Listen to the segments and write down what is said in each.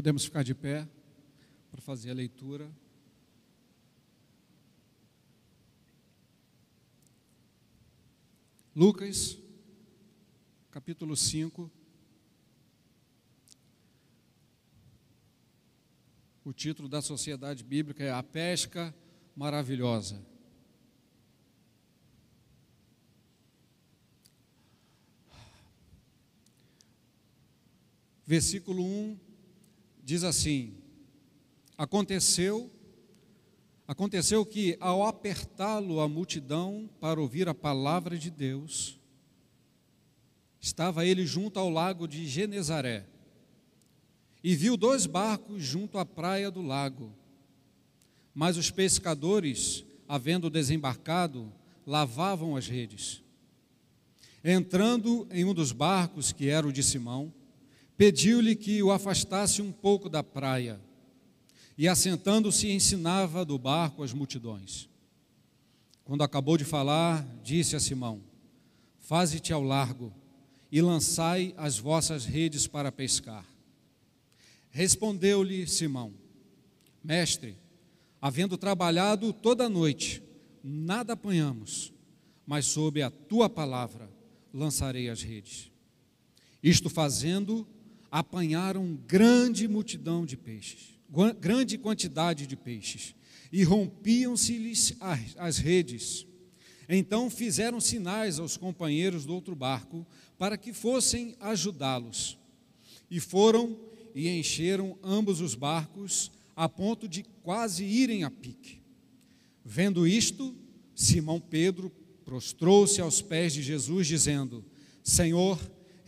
Podemos ficar de pé para fazer a leitura. Lucas, capítulo 5. O título da sociedade bíblica é A Pesca Maravilhosa. Versículo 1 diz assim: Aconteceu Aconteceu que, ao apertá-lo a multidão para ouvir a palavra de Deus, estava ele junto ao lago de Genezaré e viu dois barcos junto à praia do lago. Mas os pescadores, havendo desembarcado, lavavam as redes. Entrando em um dos barcos, que era o de Simão, pediu-lhe que o afastasse um pouco da praia e assentando-se ensinava do barco as multidões. Quando acabou de falar, disse a Simão: Faze-te ao largo e lançai as vossas redes para pescar. Respondeu-lhe Simão: Mestre, havendo trabalhado toda a noite, nada apanhamos, mas sob a tua palavra lançarei as redes. Isto fazendo, apanharam grande multidão de peixes grande quantidade de peixes, e rompiam-se-lhes as redes. Então fizeram sinais aos companheiros do outro barco para que fossem ajudá-los. E foram e encheram ambos os barcos a ponto de quase irem a pique. Vendo isto, Simão Pedro prostrou-se aos pés de Jesus, dizendo: Senhor,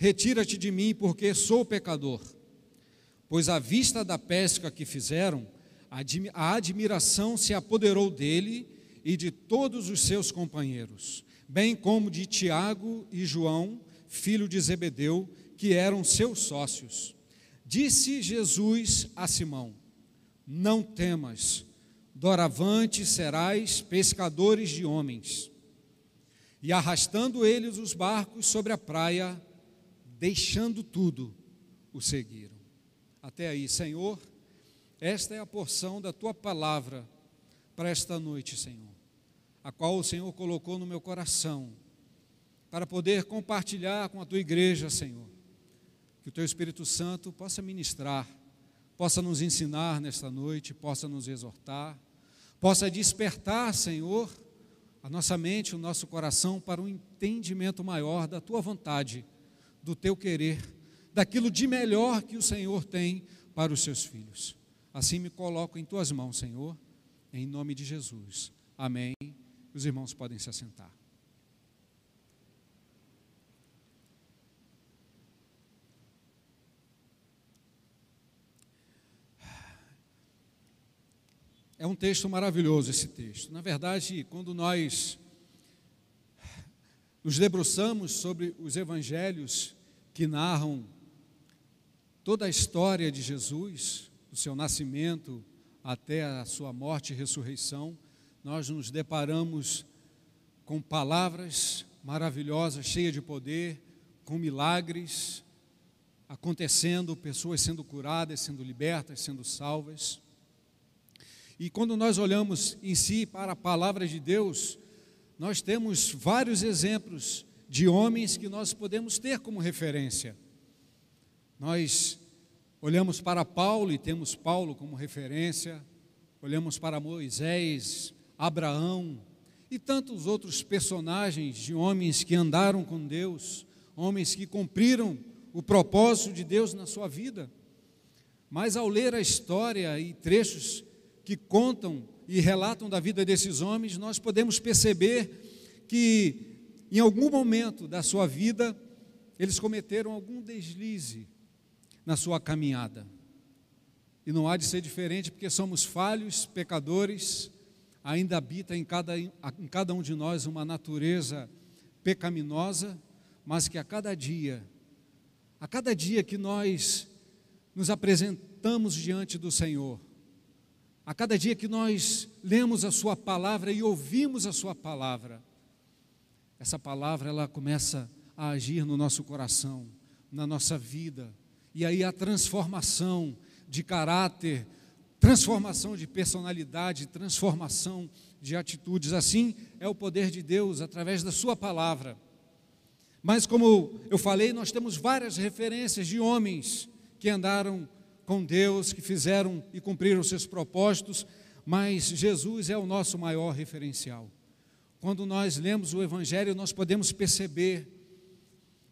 retira-te de mim, porque sou pecador pois à vista da pesca que fizeram, a admiração se apoderou dele e de todos os seus companheiros, bem como de Tiago e João, filho de Zebedeu, que eram seus sócios. Disse Jesus a Simão: Não temas, doravante serás pescadores de homens. E arrastando eles os barcos sobre a praia, deixando tudo, o seguiram até aí. Senhor, esta é a porção da tua palavra para esta noite, Senhor, a qual o Senhor colocou no meu coração, para poder compartilhar com a tua igreja, Senhor. Que o teu Espírito Santo possa ministrar, possa nos ensinar nesta noite, possa nos exortar, possa despertar, Senhor, a nossa mente, o nosso coração para um entendimento maior da tua vontade, do teu querer daquilo de melhor que o Senhor tem para os seus filhos. Assim me coloco em tuas mãos, Senhor, em nome de Jesus. Amém. Os irmãos podem se assentar. É um texto maravilhoso esse texto. Na verdade, quando nós nos debruçamos sobre os evangelhos que narram toda a história de Jesus, do seu nascimento até a sua morte e ressurreição, nós nos deparamos com palavras maravilhosas, cheias de poder, com milagres acontecendo, pessoas sendo curadas, sendo libertas, sendo salvas. E quando nós olhamos em si para a palavra de Deus, nós temos vários exemplos de homens que nós podemos ter como referência. Nós olhamos para Paulo e temos Paulo como referência, olhamos para Moisés, Abraão e tantos outros personagens de homens que andaram com Deus, homens que cumpriram o propósito de Deus na sua vida. Mas ao ler a história e trechos que contam e relatam da vida desses homens, nós podemos perceber que em algum momento da sua vida eles cometeram algum deslize, na sua caminhada. E não há de ser diferente, porque somos falhos, pecadores, ainda habita em cada, em cada um de nós uma natureza pecaminosa, mas que a cada dia, a cada dia que nós nos apresentamos diante do Senhor, a cada dia que nós lemos a Sua palavra e ouvimos a Sua palavra, essa palavra ela começa a agir no nosso coração, na nossa vida, e aí a transformação de caráter, transformação de personalidade, transformação de atitudes. Assim é o poder de Deus através da Sua palavra. Mas, como eu falei, nós temos várias referências de homens que andaram com Deus, que fizeram e cumpriram seus propósitos, mas Jesus é o nosso maior referencial. Quando nós lemos o Evangelho, nós podemos perceber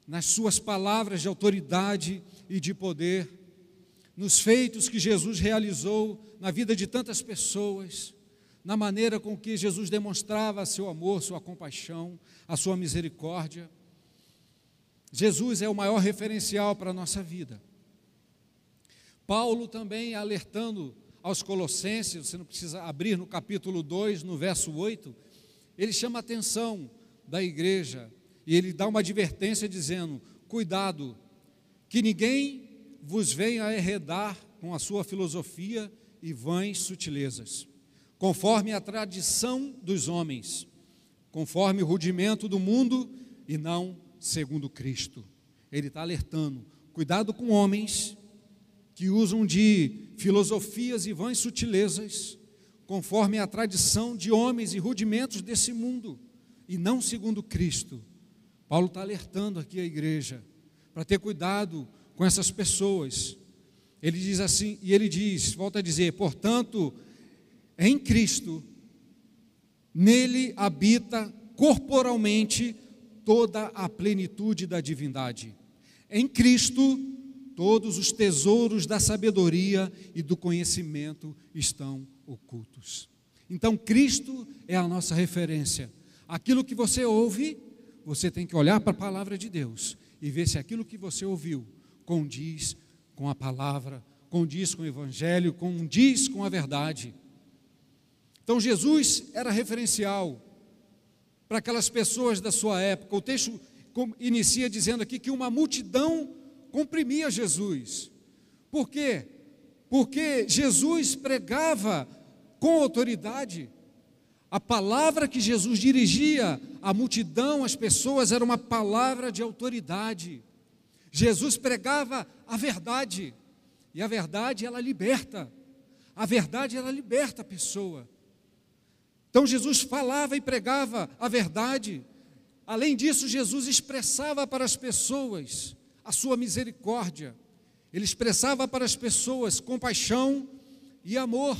nas Suas palavras de autoridade e de poder, nos feitos que Jesus realizou na vida de tantas pessoas, na maneira com que Jesus demonstrava seu amor, sua compaixão, a sua misericórdia. Jesus é o maior referencial para a nossa vida. Paulo também alertando aos Colossenses, você não precisa abrir no capítulo 2, no verso 8, ele chama a atenção da igreja e ele dá uma advertência dizendo: cuidado, que ninguém vos venha enredar com a sua filosofia e vãs sutilezas conforme a tradição dos homens, conforme o rudimento do mundo e não segundo Cristo. Ele está alertando: cuidado com homens que usam de filosofias e vãs sutilezas, conforme a tradição de homens e rudimentos desse mundo, e não segundo Cristo. Paulo está alertando aqui a igreja para ter cuidado com essas pessoas. Ele diz assim, e ele diz, volta a dizer, portanto, em Cristo, nele habita corporalmente toda a plenitude da divindade. Em Cristo, todos os tesouros da sabedoria e do conhecimento estão ocultos. Então, Cristo é a nossa referência. Aquilo que você ouve, você tem que olhar para a palavra de Deus e ver se aquilo que você ouviu condiz com a palavra, condiz com o evangelho, condiz com a verdade. Então Jesus era referencial para aquelas pessoas da sua época. O texto inicia dizendo aqui que uma multidão comprimia Jesus. Por quê? Porque Jesus pregava com autoridade. A palavra que Jesus dirigia à multidão, às pessoas, era uma palavra de autoridade. Jesus pregava a verdade. E a verdade, ela liberta. A verdade, ela liberta a pessoa. Então Jesus falava e pregava a verdade. Além disso, Jesus expressava para as pessoas a sua misericórdia. Ele expressava para as pessoas compaixão e amor.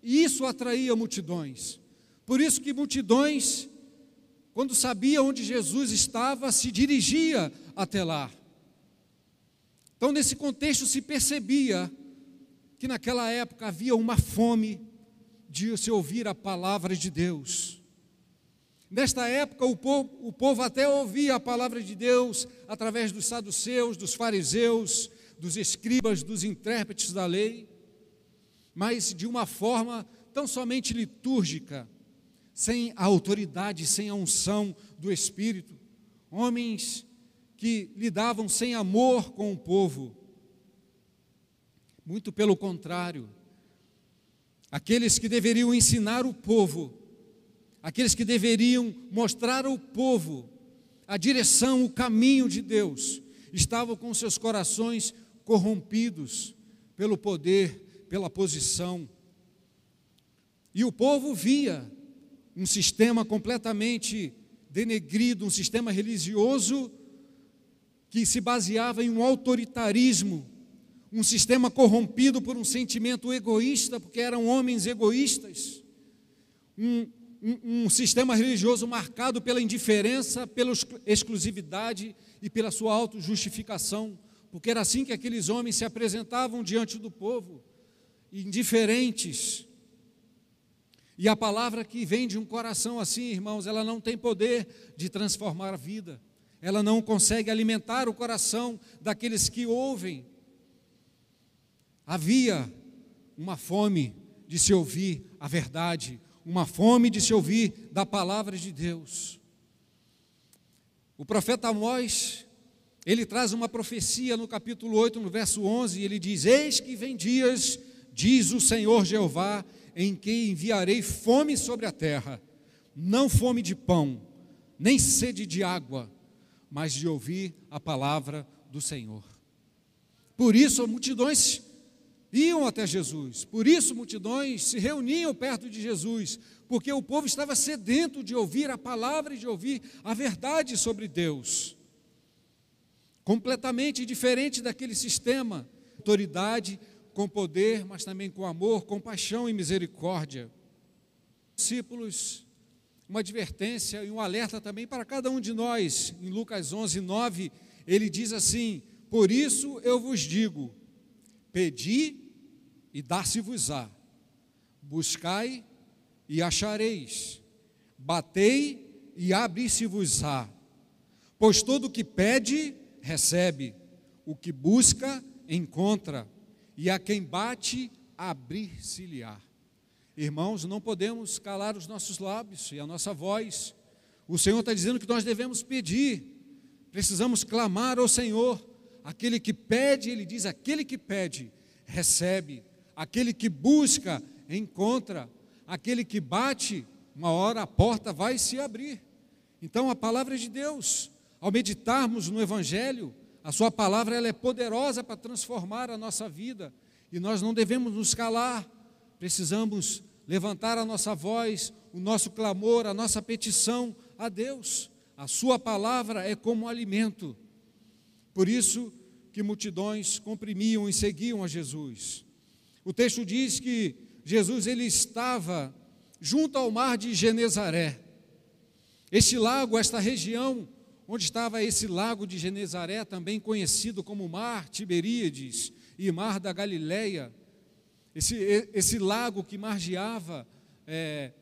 E isso atraía multidões. Por isso que multidões, quando sabia onde Jesus estava, se dirigia até lá. Então, nesse contexto, se percebia que naquela época havia uma fome de se ouvir a palavra de Deus. Nesta época, o povo, o povo até ouvia a palavra de Deus através dos saduceus, dos fariseus, dos escribas, dos intérpretes da lei, mas de uma forma tão somente litúrgica, sem a autoridade, sem a unção do Espírito. Homens que lidavam sem amor com o povo. Muito pelo contrário, aqueles que deveriam ensinar o povo, aqueles que deveriam mostrar ao povo a direção, o caminho de Deus, estavam com seus corações corrompidos pelo poder, pela posição. E o povo via um sistema completamente denegrido, um sistema religioso que se baseava em um autoritarismo um sistema corrompido por um sentimento egoísta, porque eram homens egoístas, um, um, um sistema religioso marcado pela indiferença, pela exclusividade e pela sua autojustificação, porque era assim que aqueles homens se apresentavam diante do povo, indiferentes. E a palavra que vem de um coração assim, irmãos, ela não tem poder de transformar a vida, ela não consegue alimentar o coração daqueles que ouvem. Havia uma fome de se ouvir a verdade, uma fome de se ouvir da palavra de Deus. O profeta Amós, ele traz uma profecia no capítulo 8, no verso 11, e ele diz: Eis que vem dias, diz o Senhor Jeová, em que enviarei fome sobre a terra, não fome de pão, nem sede de água, mas de ouvir a palavra do Senhor. Por isso, multidões iam até Jesus. Por isso, multidões se reuniam perto de Jesus, porque o povo estava sedento de ouvir a palavra e de ouvir a verdade sobre Deus. Completamente diferente daquele sistema, autoridade com poder, mas também com amor, compaixão e misericórdia. Discípulos, uma advertência e um alerta também para cada um de nós. Em Lucas 11, 9, ele diz assim: Por isso eu vos digo, Pedi e dar-se-vos-á. Buscai e achareis. Batei e abri-se-vos-á. Pois todo o que pede, recebe. O que busca, encontra. E a quem bate, abrir-se-lhe-á. Irmãos, não podemos calar os nossos lábios e a nossa voz. O Senhor está dizendo que nós devemos pedir, precisamos clamar ao Senhor. Aquele que pede, ele diz: aquele que pede, recebe. Aquele que busca, encontra. Aquele que bate, uma hora a porta vai se abrir. Então a palavra de Deus, ao meditarmos no Evangelho, a sua palavra ela é poderosa para transformar a nossa vida e nós não devemos nos calar. Precisamos levantar a nossa voz, o nosso clamor, a nossa petição a Deus. A sua palavra é como um alimento. Por isso, que multidões comprimiam e seguiam a Jesus. O texto diz que Jesus ele estava junto ao mar de Genezaré. Este lago, esta região onde estava esse lago de Genezaré, também conhecido como Mar Tiberíades e Mar da Galileia, esse, esse lago que margeava é,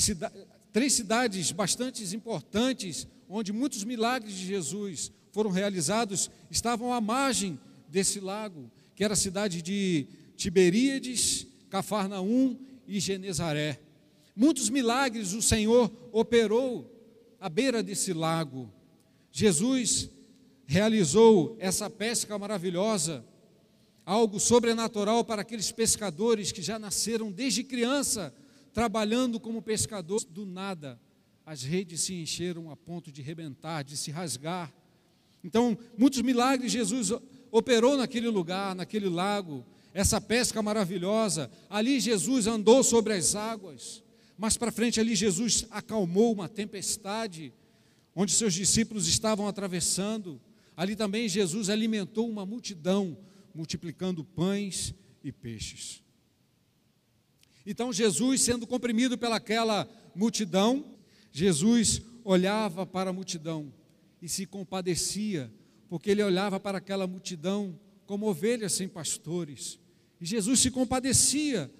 cida três cidades bastante importantes, onde muitos milagres de Jesus foram realizados estavam à margem desse lago, que era a cidade de Tiberíades, Cafarnaum e Genezaré. Muitos milagres o Senhor operou à beira desse lago. Jesus realizou essa pesca maravilhosa, algo sobrenatural para aqueles pescadores que já nasceram desde criança trabalhando como pescadores. Do nada, as redes se encheram a ponto de rebentar, de se rasgar. Então, muitos milagres Jesus operou naquele lugar, naquele lago, essa pesca maravilhosa. Ali Jesus andou sobre as águas. Mais para frente, ali Jesus acalmou uma tempestade, onde seus discípulos estavam atravessando. Ali também Jesus alimentou uma multidão, multiplicando pães e peixes. Então, Jesus, sendo comprimido pelaquela multidão, Jesus olhava para a multidão e se compadecia, porque ele olhava para aquela multidão como ovelhas sem pastores. E Jesus se compadecia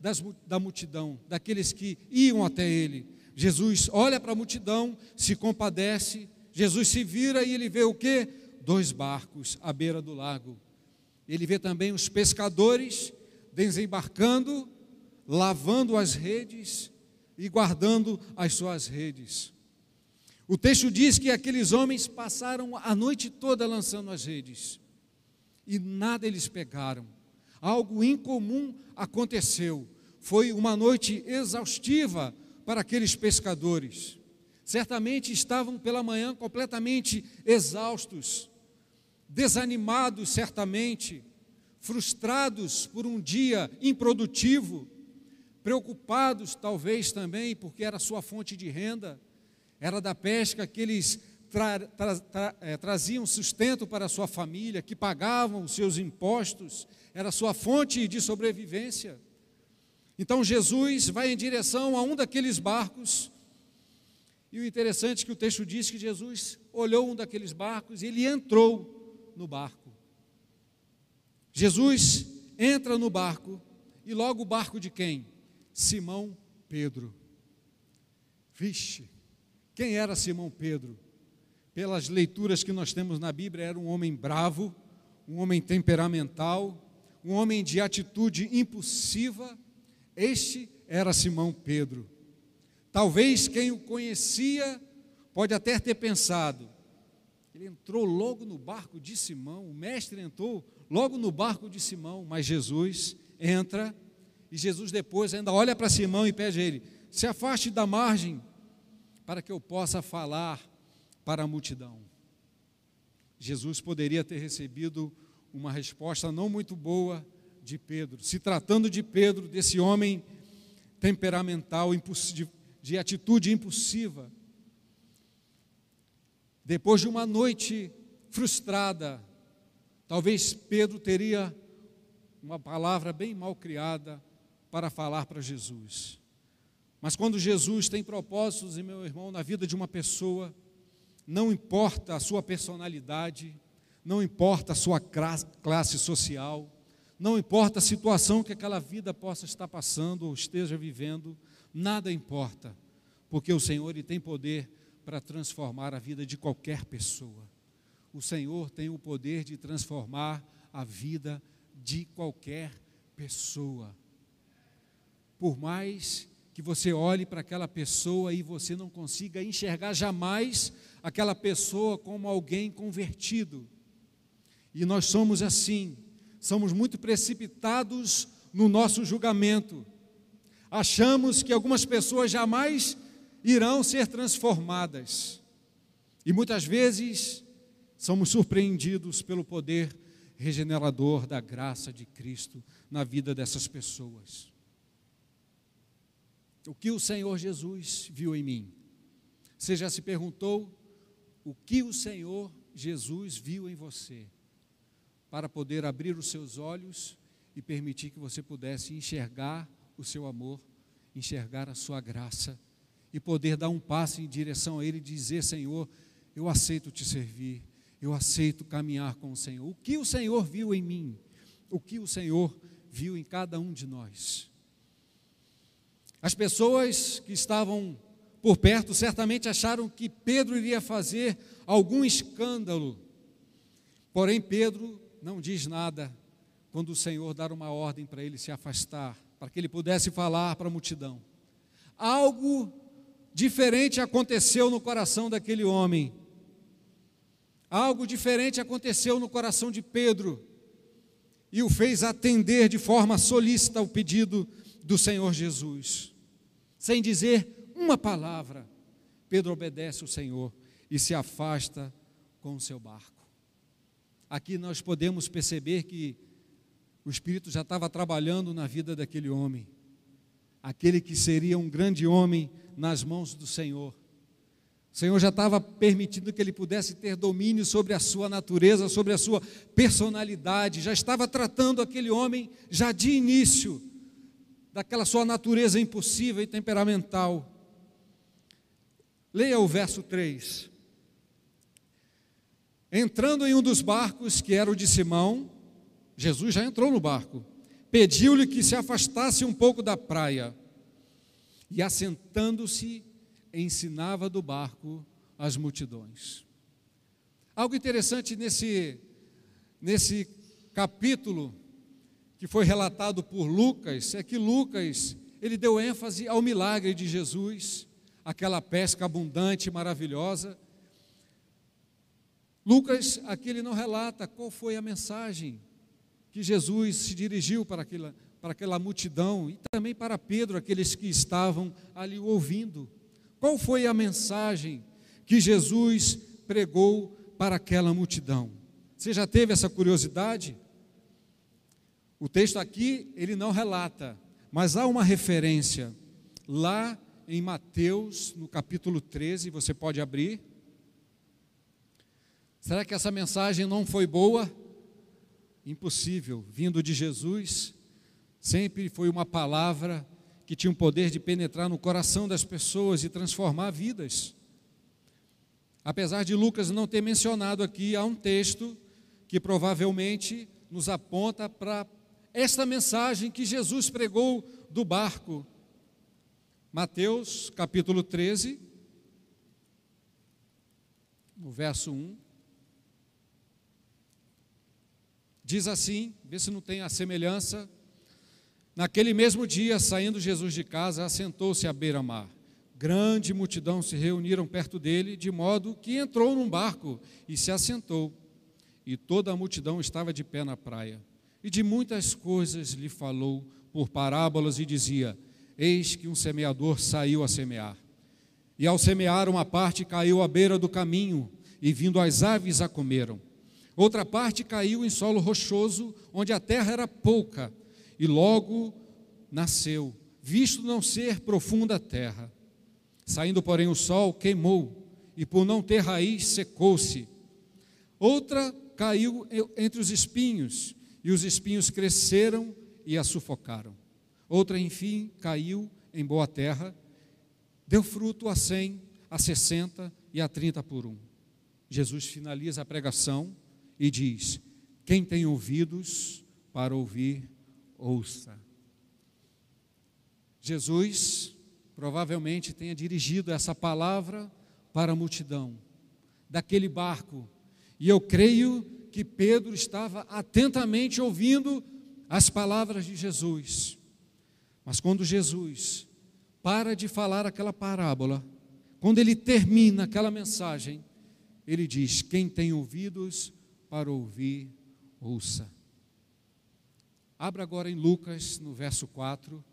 das, da multidão, daqueles que iam até ele. Jesus olha para a multidão, se compadece, Jesus se vira e ele vê o que? Dois barcos à beira do lago. Ele vê também os pescadores desembarcando, lavando as redes e guardando as suas redes. O texto diz que aqueles homens passaram a noite toda lançando as redes e nada eles pegaram. Algo incomum aconteceu. Foi uma noite exaustiva para aqueles pescadores. Certamente estavam pela manhã completamente exaustos, desanimados, certamente, frustrados por um dia improdutivo, preocupados talvez também porque era sua fonte de renda era da pesca que eles tra, tra, tra, é, traziam sustento para a sua família, que pagavam os seus impostos, era sua fonte de sobrevivência. Então Jesus vai em direção a um daqueles barcos, e o interessante é que o texto diz que Jesus olhou um daqueles barcos e ele entrou no barco. Jesus entra no barco, e logo o barco de quem? Simão Pedro. Vixe, quem era Simão Pedro? Pelas leituras que nós temos na Bíblia, era um homem bravo, um homem temperamental, um homem de atitude impulsiva. Este era Simão Pedro. Talvez quem o conhecia pode até ter pensado, ele entrou logo no barco de Simão, o mestre entrou logo no barco de Simão, mas Jesus entra e Jesus depois ainda olha para Simão e pede a ele: se afaste da margem, para que eu possa falar para a multidão. Jesus poderia ter recebido uma resposta não muito boa de Pedro, se tratando de Pedro, desse homem temperamental, de, de atitude impulsiva. Depois de uma noite frustrada, talvez Pedro teria uma palavra bem mal criada para falar para Jesus. Mas quando Jesus tem propósitos, meu irmão, na vida de uma pessoa, não importa a sua personalidade, não importa a sua classe social, não importa a situação que aquela vida possa estar passando ou esteja vivendo, nada importa, porque o Senhor ele tem poder para transformar a vida de qualquer pessoa. O Senhor tem o poder de transformar a vida de qualquer pessoa. Por mais que você olhe para aquela pessoa e você não consiga enxergar jamais aquela pessoa como alguém convertido. E nós somos assim, somos muito precipitados no nosso julgamento. Achamos que algumas pessoas jamais irão ser transformadas. E muitas vezes somos surpreendidos pelo poder regenerador da graça de Cristo na vida dessas pessoas. O que o Senhor Jesus viu em mim? Você já se perguntou o que o Senhor Jesus viu em você? Para poder abrir os seus olhos e permitir que você pudesse enxergar o seu amor, enxergar a sua graça e poder dar um passo em direção a Ele e dizer: Senhor, eu aceito te servir, eu aceito caminhar com o Senhor. O que o Senhor viu em mim? O que o Senhor viu em cada um de nós? As pessoas que estavam por perto certamente acharam que Pedro iria fazer algum escândalo. Porém, Pedro não diz nada quando o Senhor dar uma ordem para ele se afastar, para que ele pudesse falar para a multidão. Algo diferente aconteceu no coração daquele homem. Algo diferente aconteceu no coração de Pedro e o fez atender de forma solícita o pedido do Senhor Jesus. Sem dizer uma palavra, Pedro obedece o Senhor e se afasta com o seu barco. Aqui nós podemos perceber que o Espírito já estava trabalhando na vida daquele homem, aquele que seria um grande homem nas mãos do Senhor. O Senhor já estava permitindo que ele pudesse ter domínio sobre a sua natureza, sobre a sua personalidade, já estava tratando aquele homem já de início daquela sua natureza impulsiva e temperamental. Leia o verso 3. Entrando em um dos barcos, que era o de Simão, Jesus já entrou no barco, pediu-lhe que se afastasse um pouco da praia, e assentando-se, ensinava do barco as multidões. Algo interessante nesse, nesse capítulo que foi relatado por Lucas é que Lucas, ele deu ênfase ao milagre de Jesus, aquela pesca abundante maravilhosa. Lucas, aqui ele não relata qual foi a mensagem que Jesus se dirigiu para aquela, para aquela multidão e também para Pedro, aqueles que estavam ali ouvindo. Qual foi a mensagem que Jesus pregou para aquela multidão? Você já teve essa curiosidade? O texto aqui, ele não relata, mas há uma referência lá em Mateus, no capítulo 13, você pode abrir. Será que essa mensagem não foi boa? Impossível, vindo de Jesus, sempre foi uma palavra que tinha o poder de penetrar no coração das pessoas e transformar vidas. Apesar de Lucas não ter mencionado aqui, há um texto que provavelmente nos aponta para esta mensagem que Jesus pregou do barco. Mateus capítulo 13, no verso 1. Diz assim, vê se não tem a semelhança. Naquele mesmo dia, saindo Jesus de casa, assentou-se à beira-mar. Grande multidão se reuniram perto dele, de modo que entrou num barco e se assentou. E toda a multidão estava de pé na praia e de muitas coisas lhe falou por parábolas e dizia: Eis que um semeador saiu a semear. E ao semear, uma parte caiu à beira do caminho, e vindo as aves a comeram. Outra parte caiu em solo rochoso, onde a terra era pouca, e logo nasceu, visto não ser profunda a terra. Saindo, porém, o sol queimou, e por não ter raiz, secou-se. Outra caiu entre os espinhos, e os espinhos cresceram e a sufocaram. Outra, enfim, caiu em boa terra, deu fruto a cem, a sessenta e a trinta por um. Jesus finaliza a pregação e diz: Quem tem ouvidos para ouvir, ouça. Jesus provavelmente tenha dirigido essa palavra para a multidão daquele barco, e eu creio que Pedro estava atentamente ouvindo as palavras de Jesus. Mas quando Jesus para de falar aquela parábola, quando ele termina aquela mensagem, ele diz: Quem tem ouvidos para ouvir, ouça. Abra agora em Lucas, no verso 4.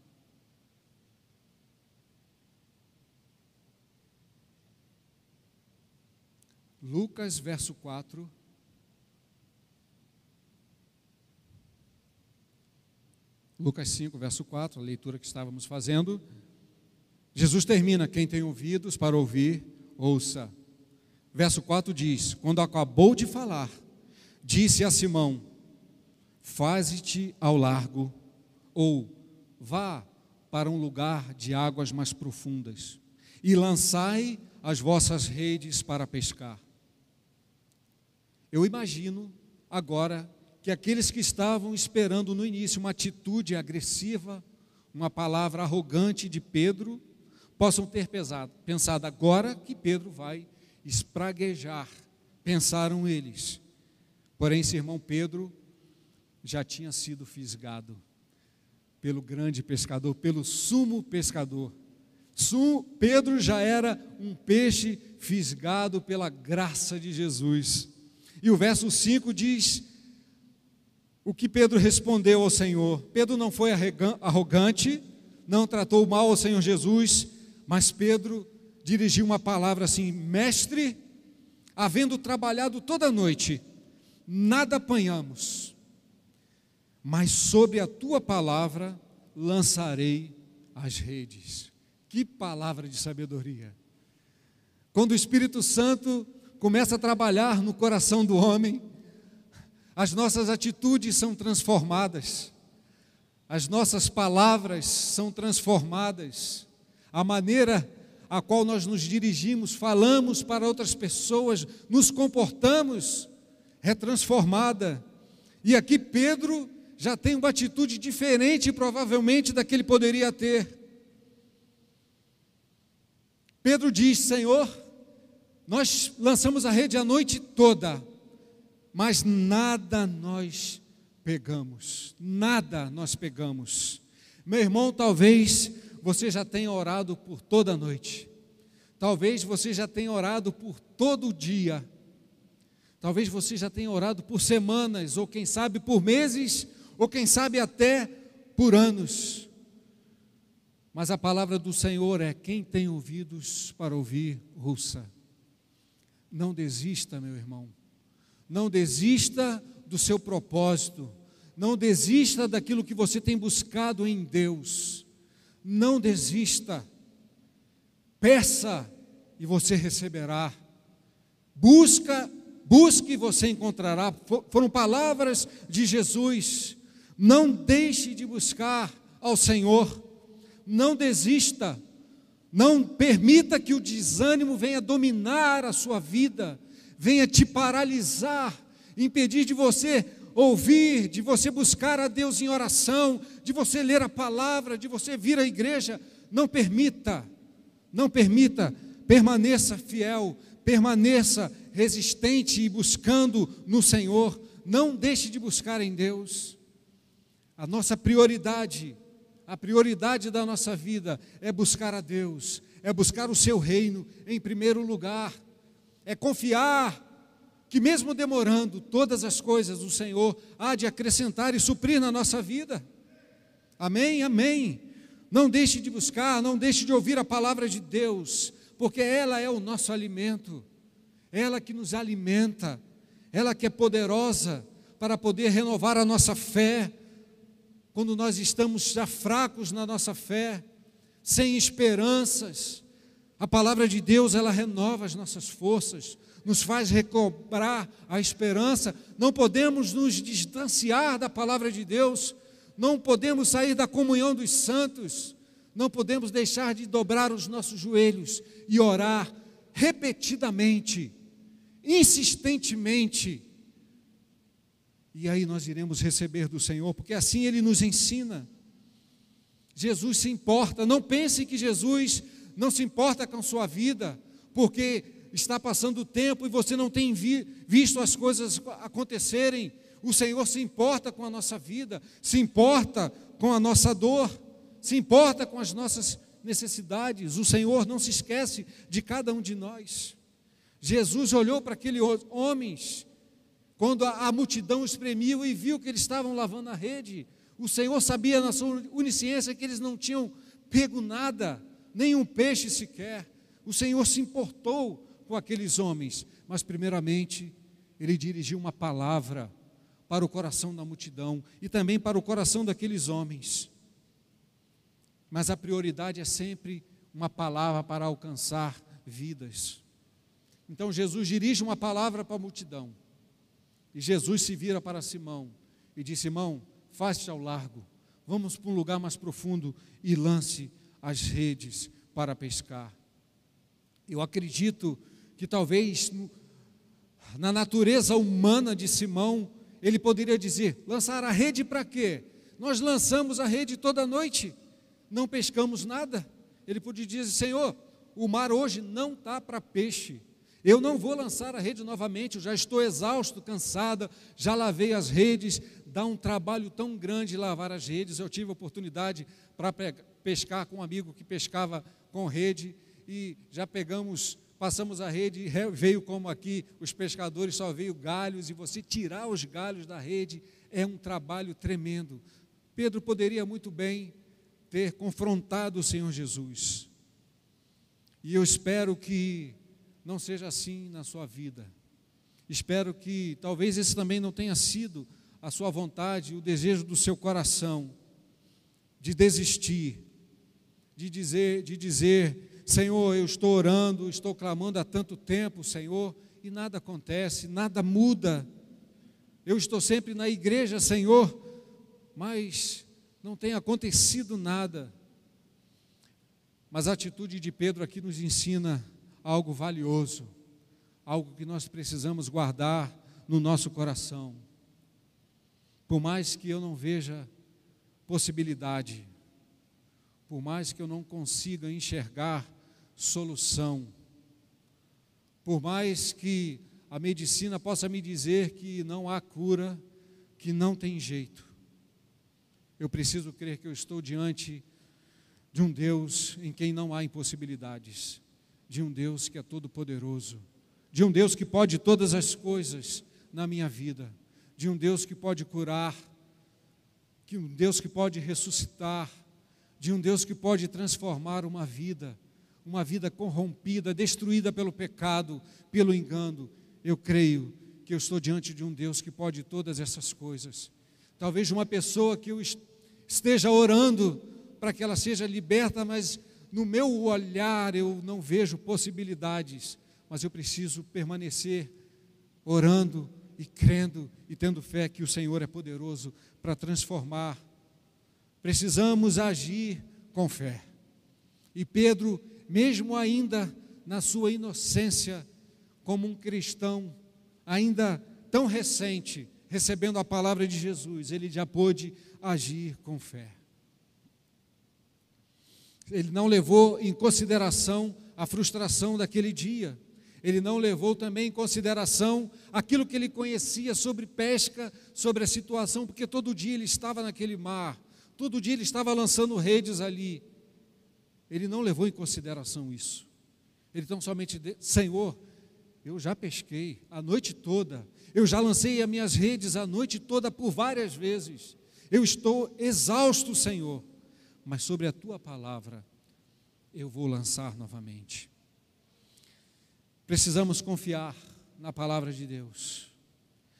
Lucas, verso 4. Lucas 5, verso 4, a leitura que estávamos fazendo. Jesus termina: Quem tem ouvidos para ouvir, ouça. Verso 4 diz: Quando acabou de falar, disse a Simão: Faze-te ao largo, ou vá para um lugar de águas mais profundas, e lançai as vossas redes para pescar. Eu imagino agora que aqueles que estavam esperando no início uma atitude agressiva, uma palavra arrogante de Pedro, possam ter pesado, pensado agora que Pedro vai espraguejar, pensaram eles. Porém, esse irmão Pedro já tinha sido fisgado pelo grande pescador, pelo sumo pescador. Pedro já era um peixe fisgado pela graça de Jesus. E o verso 5 diz o que Pedro respondeu ao Senhor. Pedro não foi arrogante, não tratou mal ao Senhor Jesus, mas Pedro dirigiu uma palavra assim: Mestre, havendo trabalhado toda a noite, nada apanhamos, mas sobre a tua palavra lançarei as redes. Que palavra de sabedoria! Quando o Espírito Santo começa a trabalhar no coração do homem, as nossas atitudes são transformadas, as nossas palavras são transformadas, a maneira a qual nós nos dirigimos, falamos para outras pessoas, nos comportamos, é transformada. E aqui Pedro já tem uma atitude diferente, provavelmente, da que ele poderia ter. Pedro diz: Senhor, nós lançamos a rede a noite toda, mas nada nós pegamos, nada nós pegamos. Meu irmão, talvez você já tenha orado por toda a noite. Talvez você já tenha orado por todo o dia. Talvez você já tenha orado por semanas, ou quem sabe por meses, ou quem sabe até por anos. Mas a palavra do Senhor é: quem tem ouvidos para ouvir, ouça. Não desista, meu irmão. Não desista do seu propósito. Não desista daquilo que você tem buscado em Deus. Não desista. Peça e você receberá. Busca, busque e você encontrará. Foram palavras de Jesus. Não deixe de buscar ao Senhor. Não desista. Não permita que o desânimo venha dominar a sua vida, venha te paralisar, impedir de você ouvir, de você buscar a Deus em oração, de você ler a palavra, de você vir à igreja, não permita, não permita, permaneça fiel, permaneça resistente e buscando no Senhor, não deixe de buscar em Deus. A nossa prioridade, a prioridade da nossa vida é buscar a Deus, é buscar o seu reino em primeiro lugar, é confiar que mesmo demorando, todas as coisas o Senhor há de acrescentar e suprir na nossa vida. Amém? Amém. Não deixe de buscar, não deixe de ouvir a palavra de Deus, porque ela é o nosso alimento, ela que nos alimenta, ela que é poderosa para poder renovar a nossa fé, quando nós estamos já fracos na nossa fé, sem esperanças. A palavra de Deus, ela renova as nossas forças, nos faz recobrar a esperança. Não podemos nos distanciar da palavra de Deus, não podemos sair da comunhão dos santos, não podemos deixar de dobrar os nossos joelhos e orar repetidamente, insistentemente. E aí nós iremos receber do Senhor, porque assim Ele nos ensina. Jesus se importa, não pense que Jesus não se importa com sua vida, porque está passando o tempo e você não tem vi, visto as coisas acontecerem. O Senhor se importa com a nossa vida, se importa com a nossa dor, se importa com as nossas necessidades. O Senhor não se esquece de cada um de nós. Jesus olhou para aqueles homens quando a, a multidão espremiu e viu que eles estavam lavando a rede. O Senhor sabia na sua onisciência que eles não tinham pego nada, nem um peixe sequer. O Senhor se importou com aqueles homens, mas primeiramente ele dirigiu uma palavra para o coração da multidão e também para o coração daqueles homens. Mas a prioridade é sempre uma palavra para alcançar vidas. Então Jesus dirige uma palavra para a multidão. E Jesus se vira para Simão e diz: Simão, faça ao largo, vamos para um lugar mais profundo e lance as redes para pescar. Eu acredito que talvez na natureza humana de Simão, ele poderia dizer: lançar a rede para quê? Nós lançamos a rede toda noite, não pescamos nada. Ele podia dizer: Senhor, o mar hoje não está para peixe. Eu não vou lançar a rede novamente, eu já estou exausto, cansada, já lavei as redes, dá um trabalho tão grande lavar as redes. Eu tive a oportunidade para pescar com um amigo que pescava com rede e já pegamos, passamos a rede e veio como aqui os pescadores só veio galhos e você tirar os galhos da rede é um trabalho tremendo. Pedro poderia muito bem ter confrontado o Senhor Jesus. E eu espero que não seja assim na sua vida. Espero que talvez esse também não tenha sido a sua vontade, o desejo do seu coração de desistir, de dizer, de dizer, Senhor, eu estou orando, estou clamando há tanto tempo, Senhor, e nada acontece, nada muda. Eu estou sempre na igreja, Senhor, mas não tem acontecido nada. Mas a atitude de Pedro aqui nos ensina algo valioso, algo que nós precisamos guardar no nosso coração. Por mais que eu não veja possibilidade, por mais que eu não consiga enxergar solução, por mais que a medicina possa me dizer que não há cura, que não tem jeito, eu preciso crer que eu estou diante de um Deus em quem não há impossibilidades de um Deus que é todo-poderoso, de um Deus que pode todas as coisas na minha vida, de um Deus que pode curar, de um Deus que pode ressuscitar, de um Deus que pode transformar uma vida, uma vida corrompida, destruída pelo pecado, pelo engano. Eu creio que eu estou diante de um Deus que pode todas essas coisas. Talvez uma pessoa que eu esteja orando para que ela seja liberta, mas no meu olhar eu não vejo possibilidades, mas eu preciso permanecer orando e crendo e tendo fé que o Senhor é poderoso para transformar. Precisamos agir com fé. E Pedro, mesmo ainda na sua inocência, como um cristão, ainda tão recente, recebendo a palavra de Jesus, ele já pôde agir com fé ele não levou em consideração a frustração daquele dia. Ele não levou também em consideração aquilo que ele conhecia sobre pesca, sobre a situação, porque todo dia ele estava naquele mar, todo dia ele estava lançando redes ali. Ele não levou em consideração isso. Ele tão somente, Senhor, eu já pesquei a noite toda, eu já lancei as minhas redes a noite toda por várias vezes. Eu estou exausto, Senhor mas sobre a tua palavra eu vou lançar novamente. Precisamos confiar na palavra de Deus.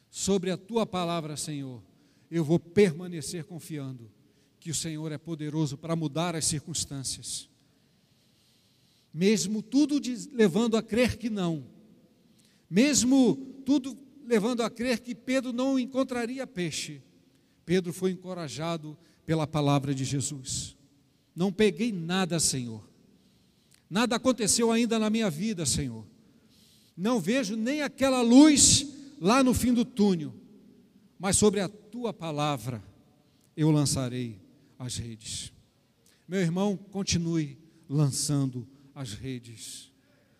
sobre a tua palavra, Senhor, eu vou permanecer confiando que o Senhor é poderoso para mudar as circunstâncias. Mesmo tudo levando a crer que não, mesmo tudo levando a crer que Pedro não encontraria peixe, Pedro foi encorajado pela palavra de Jesus. Não peguei nada, Senhor. Nada aconteceu ainda na minha vida, Senhor. Não vejo nem aquela luz lá no fim do túnel, mas sobre a tua palavra eu lançarei as redes. Meu irmão, continue lançando as redes.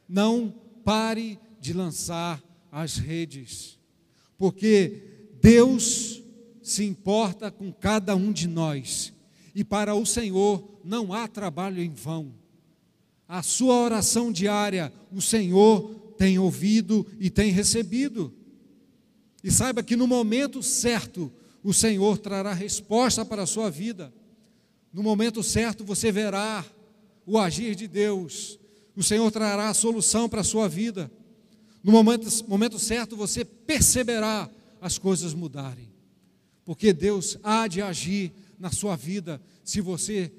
Não pare de lançar as redes, porque Deus se importa com cada um de nós, e para o Senhor não há trabalho em vão. A sua oração diária, o Senhor tem ouvido e tem recebido. E saiba que no momento certo, o Senhor trará resposta para a sua vida. No momento certo, você verá o agir de Deus. O Senhor trará a solução para a sua vida. No momento, momento certo, você perceberá as coisas mudarem. Porque Deus há de agir na sua vida se você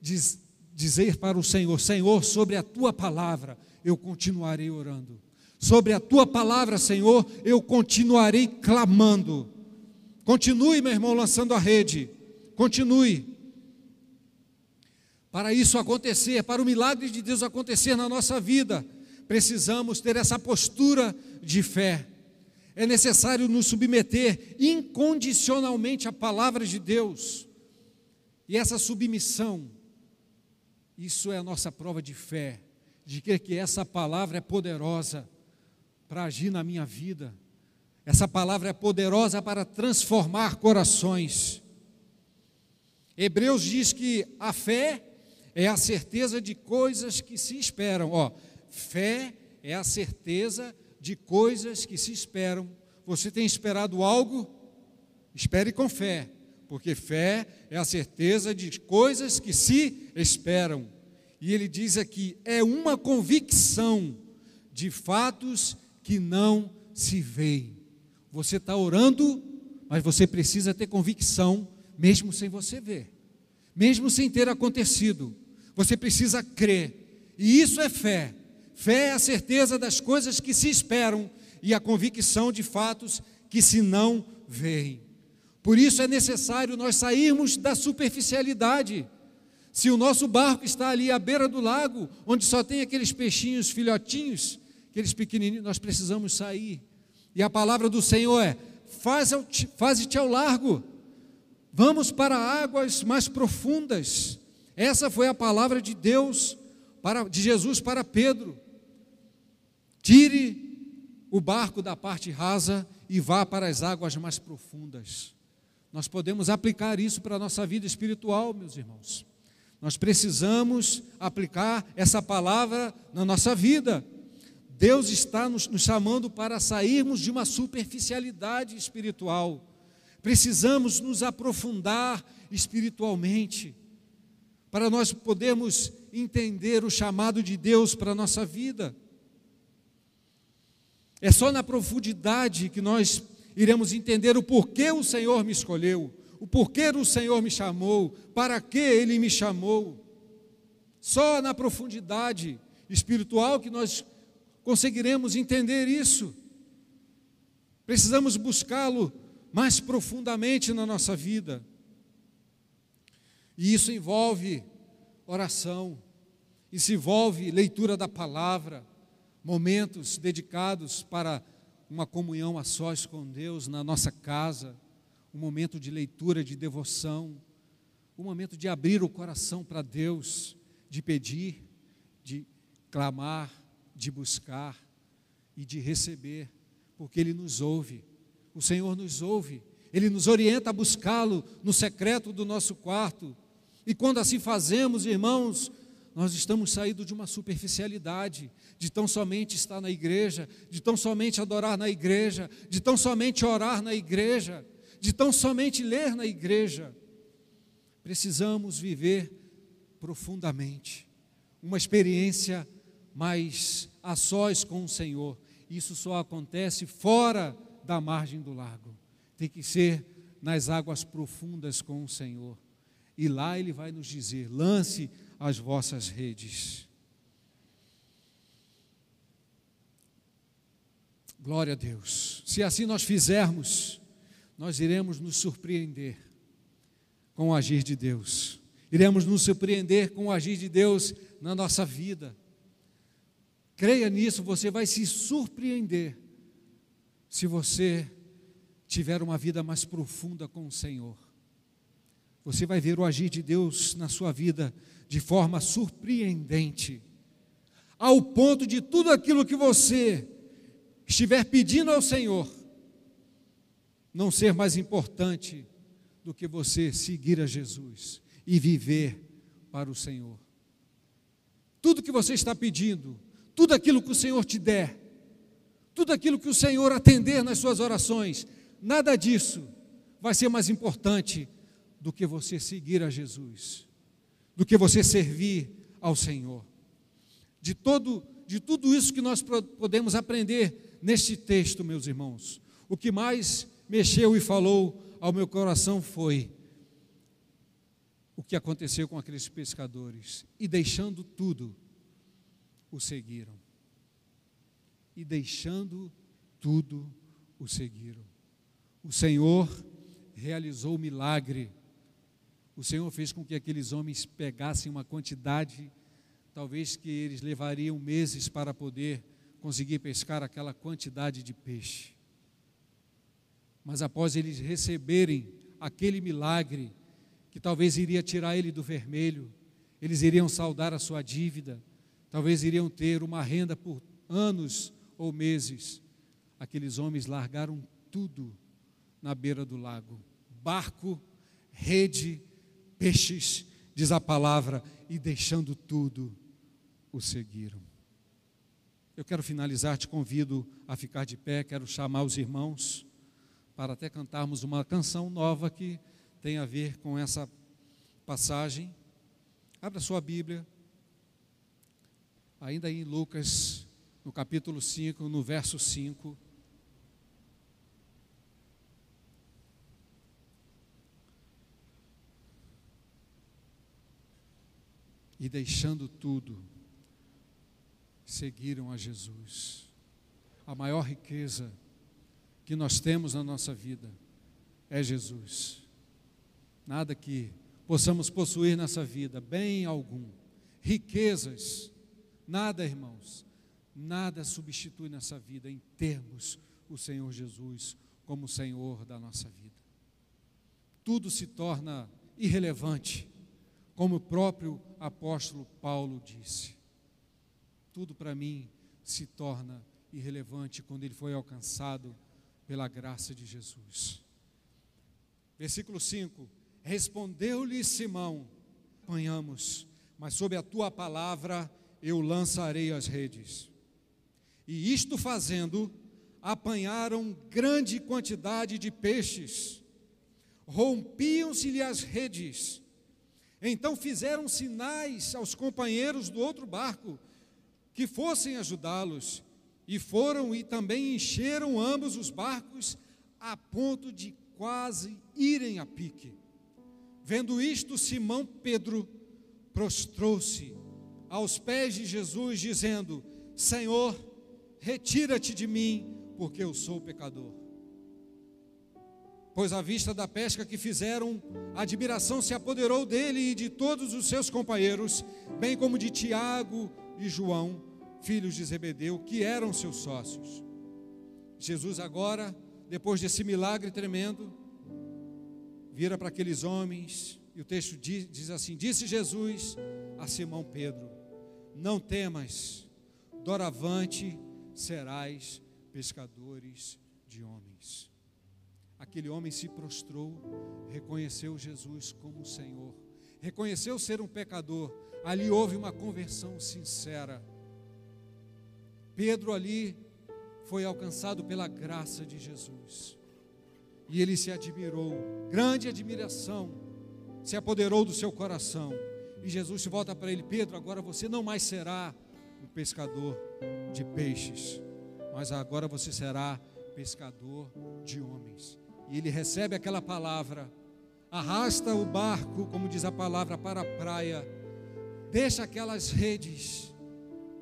diz, dizer para o Senhor: Senhor, sobre a tua palavra eu continuarei orando. Sobre a tua palavra, Senhor, eu continuarei clamando. Continue, meu irmão, lançando a rede. Continue. Para isso acontecer, para o milagre de Deus acontecer na nossa vida, precisamos ter essa postura de fé. É necessário nos submeter incondicionalmente à palavra de Deus. E essa submissão, isso é a nossa prova de fé, de que, que essa palavra é poderosa para agir na minha vida. Essa palavra é poderosa para transformar corações. Hebreus diz que a fé é a certeza de coisas que se esperam. Ó, fé é a certeza de coisas que se esperam. Você tem esperado algo? Espere com fé, porque fé é a certeza de coisas que se esperam. E ele diz aqui: é uma convicção de fatos que não se veem. Você está orando, mas você precisa ter convicção, mesmo sem você ver, mesmo sem ter acontecido. Você precisa crer, e isso é fé. Fé é a certeza das coisas que se esperam e a convicção de fatos que se não veem. Por isso é necessário nós sairmos da superficialidade. Se o nosso barco está ali à beira do lago, onde só tem aqueles peixinhos filhotinhos, aqueles pequenininhos, nós precisamos sair. E a palavra do Senhor é: faze-te ao largo, vamos para águas mais profundas. Essa foi a palavra de Deus, para, de Jesus para Pedro. Tire o barco da parte rasa e vá para as águas mais profundas. Nós podemos aplicar isso para a nossa vida espiritual, meus irmãos. Nós precisamos aplicar essa palavra na nossa vida. Deus está nos, nos chamando para sairmos de uma superficialidade espiritual. Precisamos nos aprofundar espiritualmente, para nós podermos entender o chamado de Deus para a nossa vida. É só na profundidade que nós iremos entender o porquê o Senhor me escolheu, o porquê o Senhor me chamou, para que Ele me chamou. Só na profundidade espiritual que nós conseguiremos entender isso. Precisamos buscá-lo mais profundamente na nossa vida. E isso envolve oração, isso envolve leitura da palavra, momentos dedicados para uma comunhão a sós com Deus na nossa casa, um momento de leitura, de devoção, um momento de abrir o coração para Deus, de pedir, de clamar, de buscar e de receber, porque Ele nos ouve, o Senhor nos ouve, Ele nos orienta a buscá-lo no secreto do nosso quarto. E quando assim fazemos, irmãos, nós estamos saindo de uma superficialidade, de tão somente estar na igreja, de tão somente adorar na igreja, de tão somente orar na igreja, de tão somente ler na igreja. Precisamos viver profundamente uma experiência mais a sós com o Senhor. Isso só acontece fora da margem do lago, tem que ser nas águas profundas com o Senhor. E lá Ele vai nos dizer: lance as vossas redes. Glória a Deus. Se assim nós fizermos, nós iremos nos surpreender com o agir de Deus. Iremos nos surpreender com o agir de Deus na nossa vida. Creia nisso, você vai se surpreender se você tiver uma vida mais profunda com o Senhor. Você vai ver o agir de Deus na sua vida de forma surpreendente, ao ponto de tudo aquilo que você estiver pedindo ao Senhor não ser mais importante do que você seguir a Jesus e viver para o Senhor. Tudo que você está pedindo, tudo aquilo que o Senhor te der, tudo aquilo que o Senhor atender nas suas orações, nada disso vai ser mais importante do que você seguir a Jesus, do que você servir ao Senhor. De todo de tudo isso que nós podemos aprender neste texto, meus irmãos, o que mais mexeu e falou ao meu coração foi o que aconteceu com aqueles pescadores e deixando tudo o seguiram. E deixando tudo o seguiram. O Senhor realizou o milagre. O Senhor fez com que aqueles homens pegassem uma quantidade, talvez que eles levariam meses para poder conseguir pescar aquela quantidade de peixe. Mas após eles receberem aquele milagre, que talvez iria tirar ele do vermelho, eles iriam saldar a sua dívida, talvez iriam ter uma renda por anos ou meses. Aqueles homens largaram tudo na beira do lago: barco, rede, peixes, diz a palavra, e deixando tudo, o seguiram. Eu quero finalizar, te convido a ficar de pé, quero chamar os irmãos para até cantarmos uma canção nova que tem a ver com essa passagem. Abra sua Bíblia, ainda em Lucas, no capítulo 5, no verso 5. E deixando tudo, seguiram a Jesus. A maior riqueza que nós temos na nossa vida é Jesus. Nada que possamos possuir nessa vida, bem algum, riquezas, nada, irmãos, nada substitui nessa vida em termos o Senhor Jesus como Senhor da nossa vida. Tudo se torna irrelevante, como o próprio apóstolo Paulo disse. Tudo para mim se torna irrelevante quando ele foi alcançado pela graça de Jesus. Versículo 5: Respondeu-lhe Simão: Apanhamos, mas sob a tua palavra eu lançarei as redes. E isto fazendo, apanharam grande quantidade de peixes, rompiam-se-lhe as redes. Então fizeram sinais aos companheiros do outro barco que fossem ajudá-los, e foram e também encheram ambos os barcos a ponto de quase irem a pique. Vendo isto, Simão Pedro prostrou-se aos pés de Jesus, dizendo: Senhor, retira-te de mim, porque eu sou pecador. Pois à vista da pesca que fizeram, a admiração se apoderou dele e de todos os seus companheiros, bem como de Tiago e João filhos de Zebedeu, que eram seus sócios. Jesus agora, depois desse milagre tremendo, vira para aqueles homens, e o texto diz, diz assim: Disse Jesus a Simão Pedro: Não temas, doravante serás pescadores de homens. Aquele homem se prostrou, reconheceu Jesus como Senhor, reconheceu ser um pecador. Ali houve uma conversão sincera Pedro ali foi alcançado pela graça de Jesus. E ele se admirou, grande admiração se apoderou do seu coração. E Jesus volta para ele: Pedro, agora você não mais será um pescador de peixes, mas agora você será pescador de homens. E ele recebe aquela palavra, arrasta o barco, como diz a palavra, para a praia, deixa aquelas redes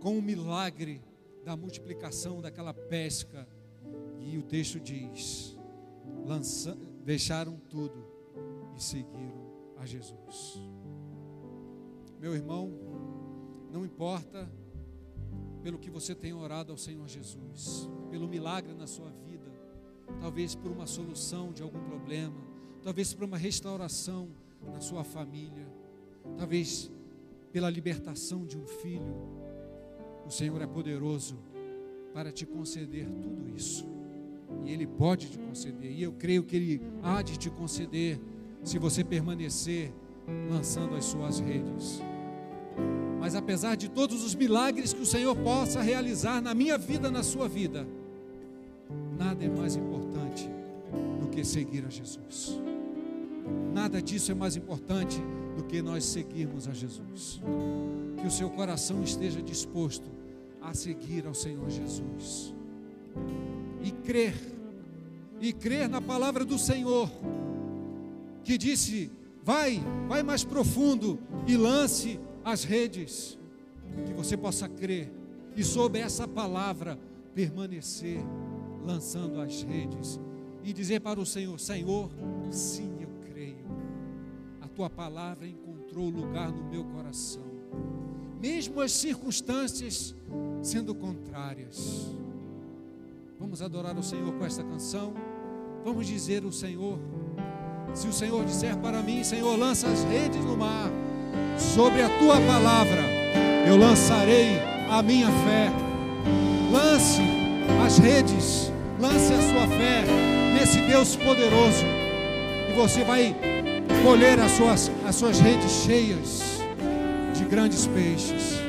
com o milagre da multiplicação daquela pesca. E o texto diz: lança, deixaram tudo e seguiram a Jesus. Meu irmão, não importa pelo que você tem orado ao Senhor Jesus, pelo milagre na sua vida, talvez por uma solução de algum problema, talvez por uma restauração na sua família, talvez pela libertação de um filho. O Senhor é poderoso para te conceder tudo isso. E Ele pode te conceder, e eu creio que Ele há de te conceder, se você permanecer lançando as suas redes. Mas apesar de todos os milagres que o Senhor possa realizar na minha vida, na sua vida, nada é mais importante do que seguir a Jesus. Nada disso é mais importante do que nós seguirmos a Jesus. Que o seu coração esteja disposto a seguir ao Senhor Jesus. E crer, e crer na palavra do Senhor, que disse: vai, vai mais profundo e lance as redes, que você possa crer e sobre essa palavra permanecer lançando as redes e dizer para o Senhor: Senhor, sim, eu creio, a tua palavra encontrou lugar no meu coração, mesmo as circunstâncias sendo contrárias. Vamos adorar o Senhor com esta canção. Vamos dizer o Senhor. Se o Senhor disser para mim, Senhor, lança as redes no mar sobre a tua palavra eu lançarei a minha fé. Lance as redes, lance a sua fé nesse Deus poderoso, e você vai colher as suas, as suas redes cheias grandes peixes.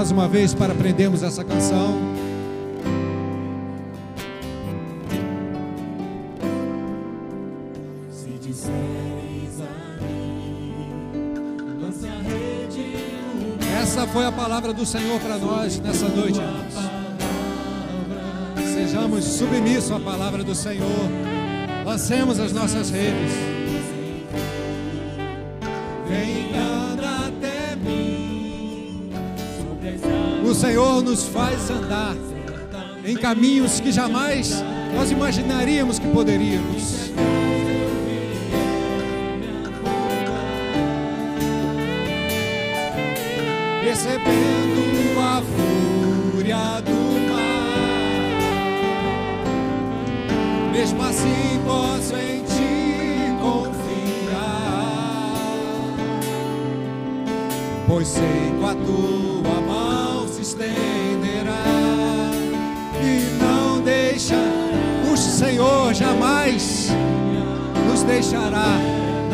Mais uma vez para aprendermos essa canção. Se disseres a mim, lança a rede Essa foi a palavra do Senhor para nós nessa noite. irmãos. Sejamos submissos à palavra do Senhor. Lancemos as nossas redes. Vem Senhor nos faz andar em caminhos que jamais nós imaginaríamos que poderíamos.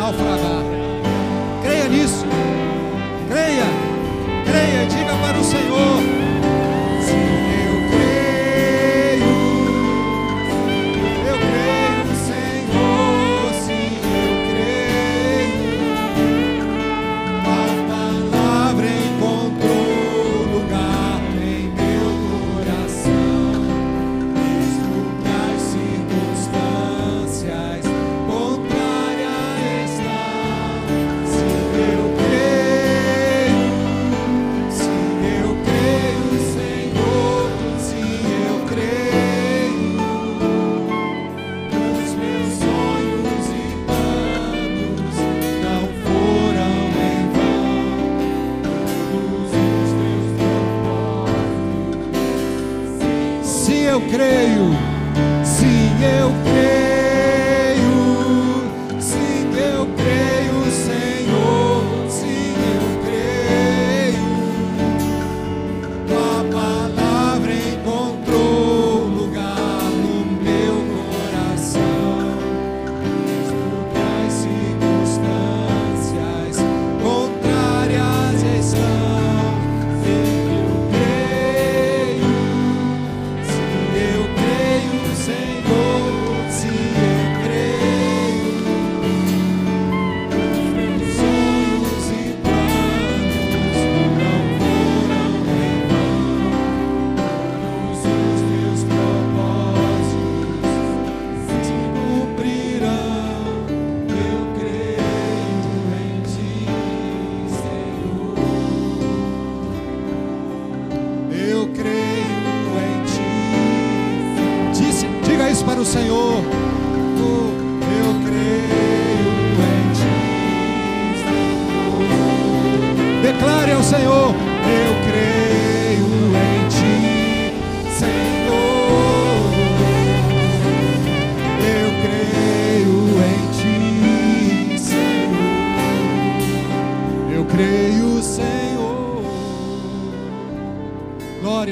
Naufragar.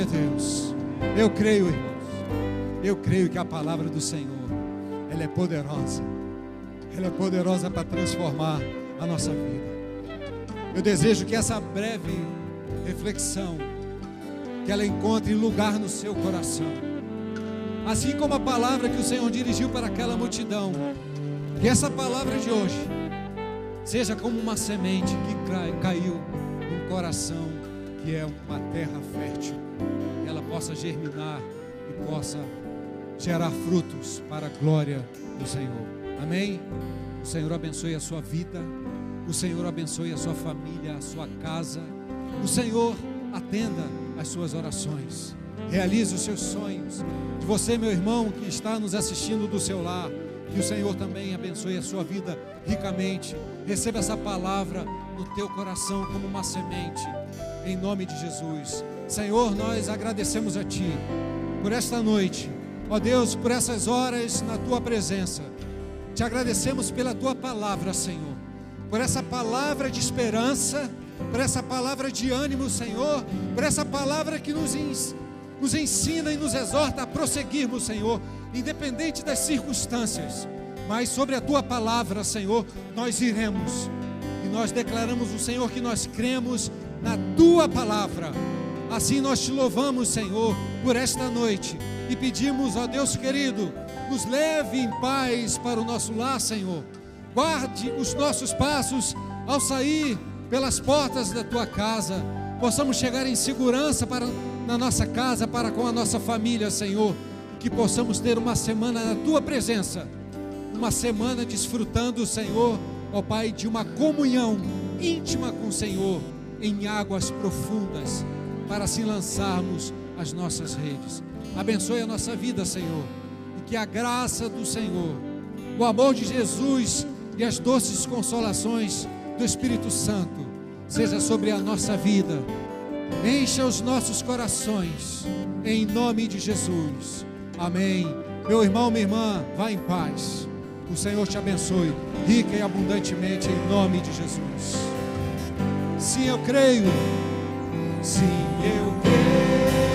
Deus. Eu creio, irmãos. Eu creio que a palavra do Senhor, ela é poderosa. Ela é poderosa para transformar a nossa vida. Eu desejo que essa breve reflexão que ela encontre lugar no seu coração. Assim como a palavra que o Senhor dirigiu para aquela multidão, que essa palavra de hoje seja como uma semente que cai- caiu num coração que é uma terra fértil, ela possa germinar e possa gerar frutos para a glória do Senhor. Amém? O Senhor abençoe a sua vida, o Senhor abençoe a sua família, a sua casa, o Senhor atenda as suas orações, realize os seus sonhos. De você, meu irmão, que está nos assistindo do seu lar, que o Senhor também abençoe a sua vida ricamente. Receba essa palavra no teu coração como uma semente, em nome de Jesus. Senhor, nós agradecemos a Ti por esta noite, ó Deus, por essas horas na Tua presença. Te agradecemos pela Tua palavra, Senhor, por essa palavra de esperança, por essa palavra de ânimo, Senhor, por essa palavra que nos, nos ensina e nos exorta a prosseguirmos, Senhor, independente das circunstâncias. Mas sobre a tua palavra, Senhor, nós iremos e nós declaramos o Senhor que nós cremos na tua palavra. Assim nós te louvamos, Senhor, por esta noite e pedimos, ó Deus querido, nos leve em paz para o nosso lar, Senhor. Guarde os nossos passos ao sair pelas portas da tua casa. Possamos chegar em segurança para na nossa casa, para com a nossa família, Senhor. Que possamos ter uma semana na tua presença. Uma semana desfrutando, Senhor, ó Pai, de uma comunhão íntima com o Senhor em águas profundas, para assim lançarmos as nossas redes. Abençoe a nossa vida, Senhor, e que a graça do Senhor, o amor de Jesus e as doces consolações do Espírito Santo seja sobre a nossa vida. Encha os nossos corações, em nome de Jesus. Amém. Meu irmão, minha irmã, vá em paz. O Senhor te abençoe, rica e abundantemente, em nome de Jesus. Sim, eu creio. Sim, eu creio.